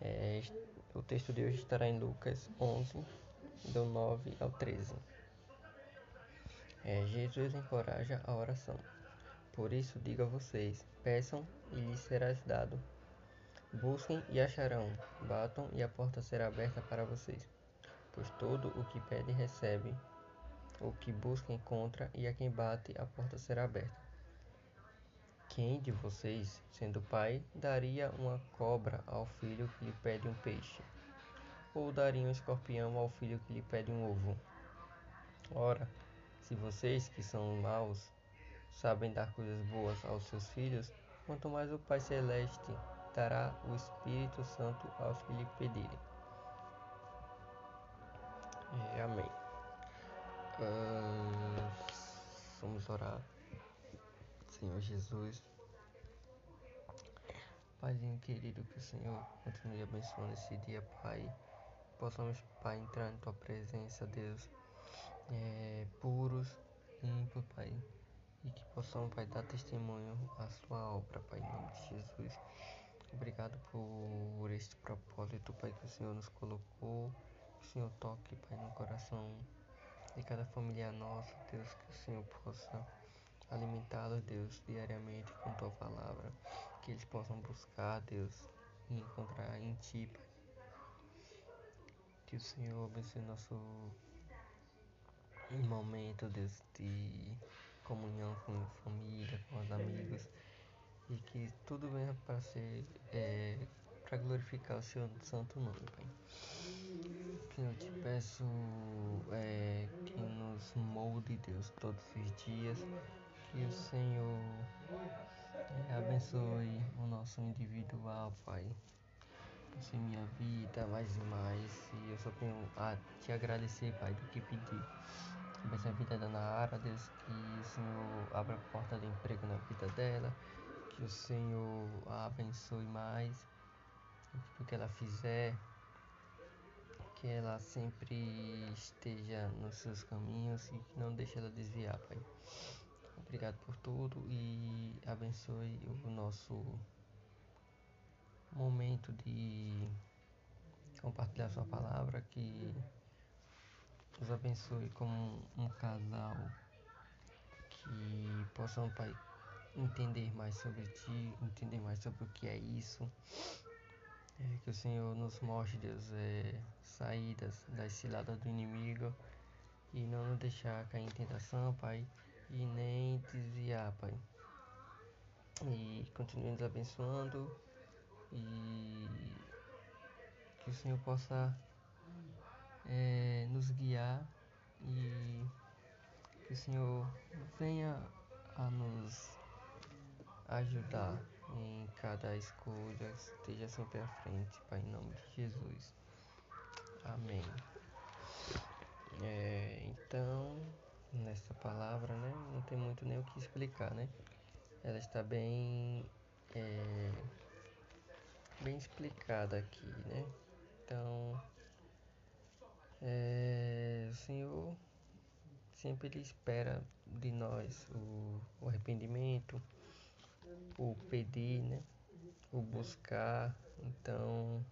É, o texto de hoje estará em Lucas 11, do 9 ao 13. É, Jesus encoraja a oração. Por isso digo a vocês: peçam e lhes será dado. Busquem e acharão. Batam e a porta será aberta para vocês. Pois todo o que pede recebe, o que busca encontra, e a quem bate a porta será aberta. Quem de vocês, sendo pai, daria uma cobra ao filho que lhe pede um peixe? Ou daria um escorpião ao filho que lhe pede um ovo? Ora, se vocês que são maus sabem dar coisas boas aos seus filhos, quanto mais o Pai Celeste dará o Espírito Santo aos que lhe pedirem. E, amém. Uh, vamos orar. Senhor Jesus. Paizinho querido, que o Senhor continue abençoando esse dia, Pai. Possamos, Pai, entrar em Tua presença, Deus, é, puros, limpos, Pai. E que possamos, Pai, dar testemunho à Sua obra, Pai, em nome de Jesus. Obrigado por este propósito, Pai, que o Senhor nos colocou. Que o Senhor toque, Pai, no coração de cada família nossa, Deus, que o Senhor possa alimentá-los, Deus, diariamente com Tua palavra. Que eles possam buscar, Deus, e encontrar em Ti, Pai. Que o Senhor abençoe nosso momento, Deus, de comunhão com a família, com os amigos e que tudo venha para ser é, para glorificar o seu santo nome, Pai. Que eu te peço é, que nos molde, Deus, todos os dias. Que o Senhor é, abençoe o nosso individual, Pai. Abençoe minha vida mais e mais. E eu só tenho a te agradecer, Pai, do que pedir. Abençoe a vida da Nara, Deus, que o Senhor abra a porta de emprego na vida dela que o Senhor a abençoe mais tudo que ela fizer, que ela sempre esteja nos seus caminhos e que não deixe ela desviar, Pai. Obrigado por tudo e abençoe o nosso momento de compartilhar sua palavra, que nos abençoe como um casal que possam, Pai, entender mais sobre ti, entender mais sobre o que é isso. É, que o Senhor nos mostre, Deus, é, saídas das ciladas do inimigo e não nos deixar cair em tentação, Pai, e nem desviar, Pai. E continue nos abençoando e que o Senhor possa é, nos guiar e que o Senhor venha a nos ajudar em cada escolha, esteja sempre à frente, Pai, em nome de Jesus. Amém. É, então, nessa palavra, né, não tem muito nem o que explicar, né? Ela está bem, é, bem explicada aqui, né? Então, é, o Senhor sempre ele espera de nós o, o arrependimento, o pedir, né? O buscar. Então,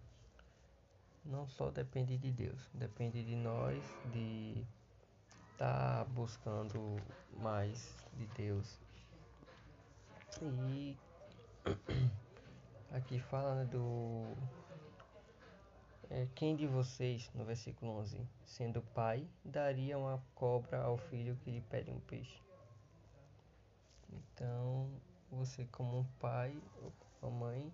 não só depende de Deus, depende de nós de estar tá buscando mais de Deus. E aqui fala do é, quem de vocês, no versículo 11, sendo pai, daria uma cobra ao filho que lhe pede um peixe? Então, você como um pai ou uma mãe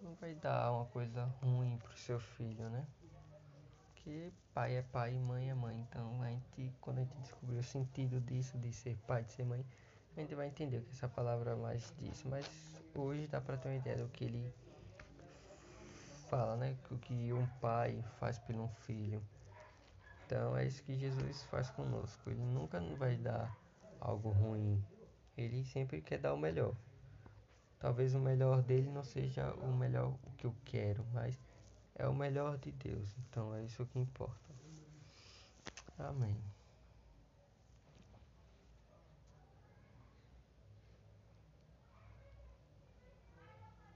não vai dar uma coisa ruim pro seu filho, né? Porque pai é pai e mãe é mãe. Então a gente, quando a gente descobrir o sentido disso, de ser pai, de ser mãe, a gente vai entender o que essa palavra mais diz. Mas hoje dá pra ter uma ideia do que ele fala, né? O que um pai faz por um filho. Então é isso que Jesus faz conosco. Ele nunca vai dar algo ruim ele sempre quer dar o melhor. Talvez o melhor dele não seja o melhor que eu quero, mas é o melhor de Deus. Então é isso que importa. Amém.